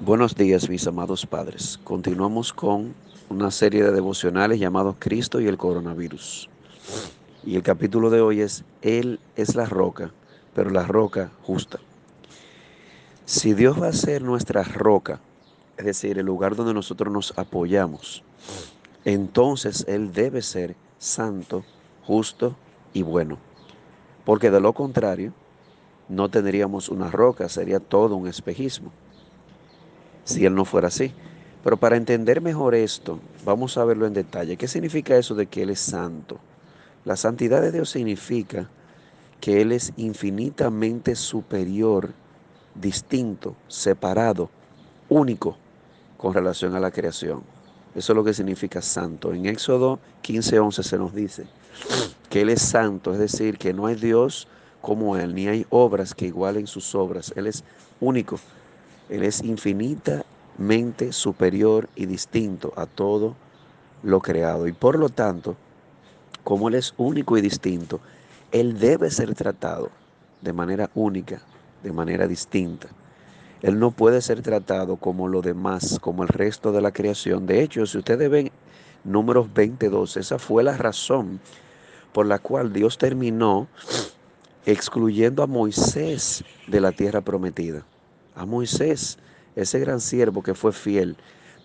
Buenos días, mis amados padres. Continuamos con una serie de devocionales llamados Cristo y el coronavirus. Y el capítulo de hoy es Él es la roca, pero la roca justa. Si Dios va a ser nuestra roca, es decir, el lugar donde nosotros nos apoyamos, entonces Él debe ser santo, justo y bueno. Porque de lo contrario, no tendríamos una roca, sería todo un espejismo si Él no fuera así. Pero para entender mejor esto, vamos a verlo en detalle. ¿Qué significa eso de que Él es santo? La santidad de Dios significa que Él es infinitamente superior, distinto, separado, único con relación a la creación. Eso es lo que significa santo. En Éxodo 15:11 se nos dice que Él es santo, es decir, que no hay Dios como Él, ni hay obras que igualen sus obras. Él es único. Él es infinitamente superior y distinto a todo lo creado. Y por lo tanto, como Él es único y distinto, Él debe ser tratado de manera única, de manera distinta. Él no puede ser tratado como lo demás, como el resto de la creación. De hecho, si ustedes ven números 22, esa fue la razón por la cual Dios terminó excluyendo a Moisés de la tierra prometida a Moisés, ese gran siervo que fue fiel,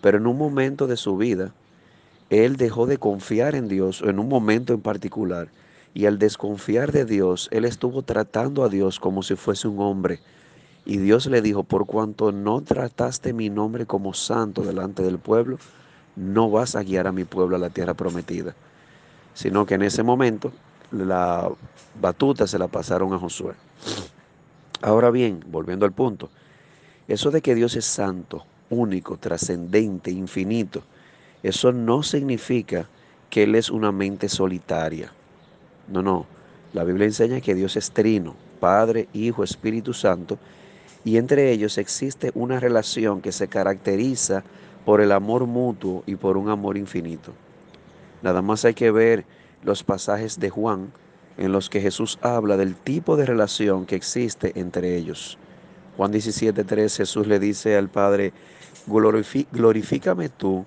pero en un momento de su vida, él dejó de confiar en Dios, en un momento en particular, y al desconfiar de Dios, él estuvo tratando a Dios como si fuese un hombre. Y Dios le dijo, por cuanto no trataste mi nombre como santo delante del pueblo, no vas a guiar a mi pueblo a la tierra prometida. Sino que en ese momento la batuta se la pasaron a Josué. Ahora bien, volviendo al punto, eso de que Dios es santo, único, trascendente, infinito, eso no significa que Él es una mente solitaria. No, no. La Biblia enseña que Dios es trino, Padre, Hijo, Espíritu Santo, y entre ellos existe una relación que se caracteriza por el amor mutuo y por un amor infinito. Nada más hay que ver los pasajes de Juan en los que Jesús habla del tipo de relación que existe entre ellos. Juan 17, 3, Jesús le dice al Padre, glorifícame tú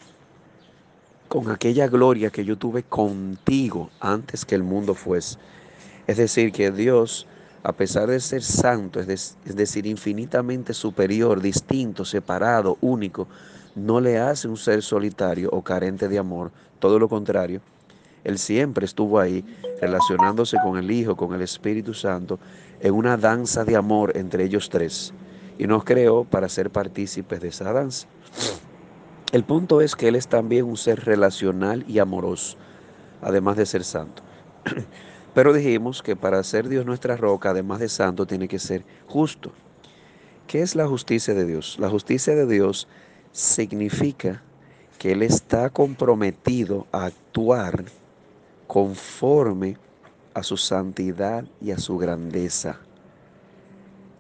con aquella gloria que yo tuve contigo antes que el mundo fuese. Es decir, que Dios, a pesar de ser santo, es, decir, infinitamente superior, distinto, separado, único, no le hace un ser solitario o carente de amor, todo lo contrario. Él siempre estuvo ahí relacionándose con el Hijo, con el Espíritu Santo, en una danza de amor entre ellos tres y nos creó para ser partícipes de esa danza. El punto es que Él es también un ser relacional y amoroso, además de ser santo. Pero dijimos que para ser Dios nuestra roca, además de santo, tiene que ser justo. ¿Qué es la justicia de Dios? La justicia de Dios significa que Él está comprometido a actuar conforme a su santidad y a su grandeza.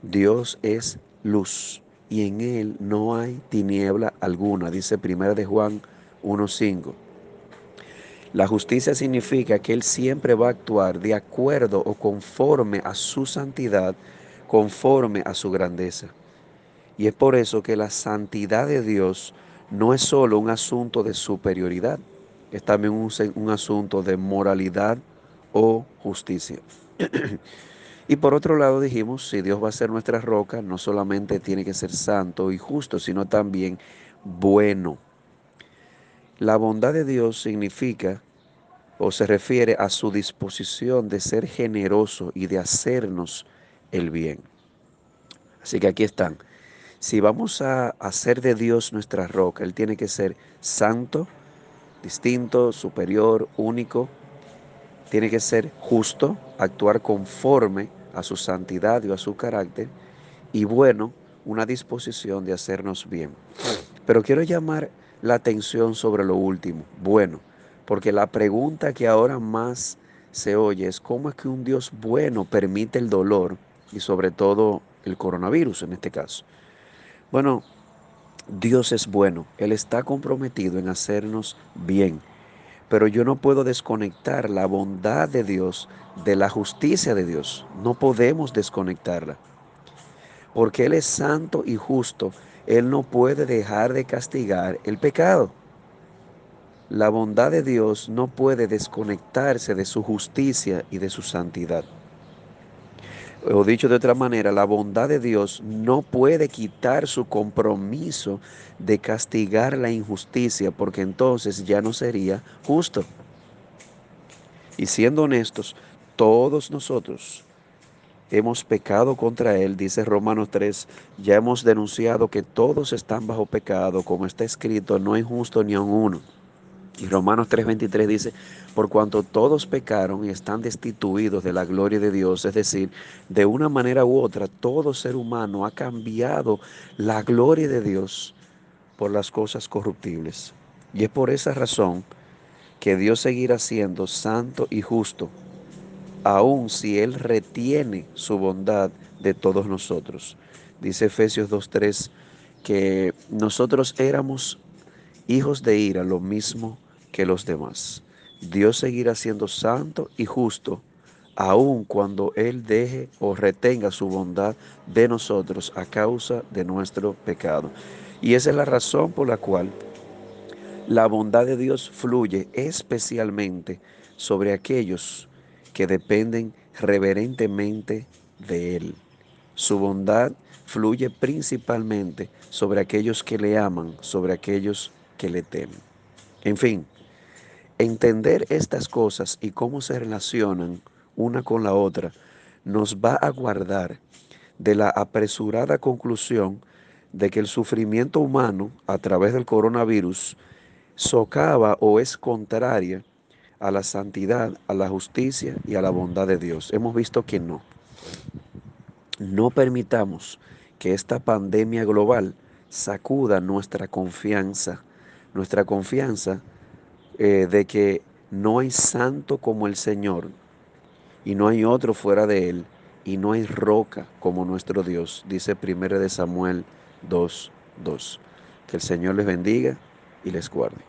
Dios es luz y en él no hay tiniebla alguna, dice primera de Juan 1.5. La justicia significa que Él siempre va a actuar de acuerdo o conforme a su santidad, conforme a su grandeza. Y es por eso que la santidad de Dios no es solo un asunto de superioridad, es también un, un asunto de moralidad o justicia. Y por otro lado dijimos, si Dios va a ser nuestra roca, no solamente tiene que ser santo y justo, sino también bueno. La bondad de Dios significa o se refiere a su disposición de ser generoso y de hacernos el bien. Así que aquí están. Si vamos a hacer de Dios nuestra roca, Él tiene que ser santo, distinto, superior, único. Tiene que ser justo, actuar conforme a su santidad y a su carácter, y bueno, una disposición de hacernos bien. Pero quiero llamar la atención sobre lo último, bueno, porque la pregunta que ahora más se oye es cómo es que un Dios bueno permite el dolor y sobre todo el coronavirus en este caso. Bueno, Dios es bueno, Él está comprometido en hacernos bien pero yo no puedo desconectar la bondad de Dios de la justicia de Dios. No podemos desconectarla. Porque Él es santo y justo Él no puede dejar de castigar el pecado. La bondad de Dios no puede desconectarse de su justicia y de su santidad. O dicho de otra manera, la bondad de Dios no puede quitar su compromiso de castigar la injusticia, porque entonces ya no sería justo. Y siendo honestos, todos nosotros hemos pecado contra Él, dice Romanos 3, ya hemos denunciado que todos están bajo pecado, como está escrito, no hay justo ni aun uno. Y Romanos 3:23 dice, por cuanto todos pecaron y están destituidos de la gloria de Dios, es decir, de una manera u otra, todo ser humano ha cambiado la gloria de Dios por las cosas corruptibles. Y es por esa razón que Dios seguirá siendo santo y justo, aun si Él retiene su bondad de todos nosotros. Dice Efesios 2.3 que nosotros éramos hijos de ira, lo mismo que los demás. Dios seguirá siendo santo y justo, aun cuando Él deje o retenga su bondad de nosotros a causa de nuestro pecado. Y esa es la razón por la cual la bondad de Dios fluye especialmente sobre aquellos que dependen reverentemente de Él. Su bondad fluye principalmente sobre aquellos que le aman, sobre aquellos que le temen. En fin, entender estas cosas y cómo se relacionan una con la otra nos va a guardar de la apresurada conclusión de que el sufrimiento humano a través del coronavirus socava o es contraria a la santidad, a la justicia y a la bondad de Dios. Hemos visto que no. No permitamos que esta pandemia global sacuda nuestra confianza, nuestra confianza eh, de que no hay santo como el Señor y no hay otro fuera de él y no hay roca como nuestro Dios, dice 1 de Samuel 2.2. Que el Señor les bendiga y les guarde.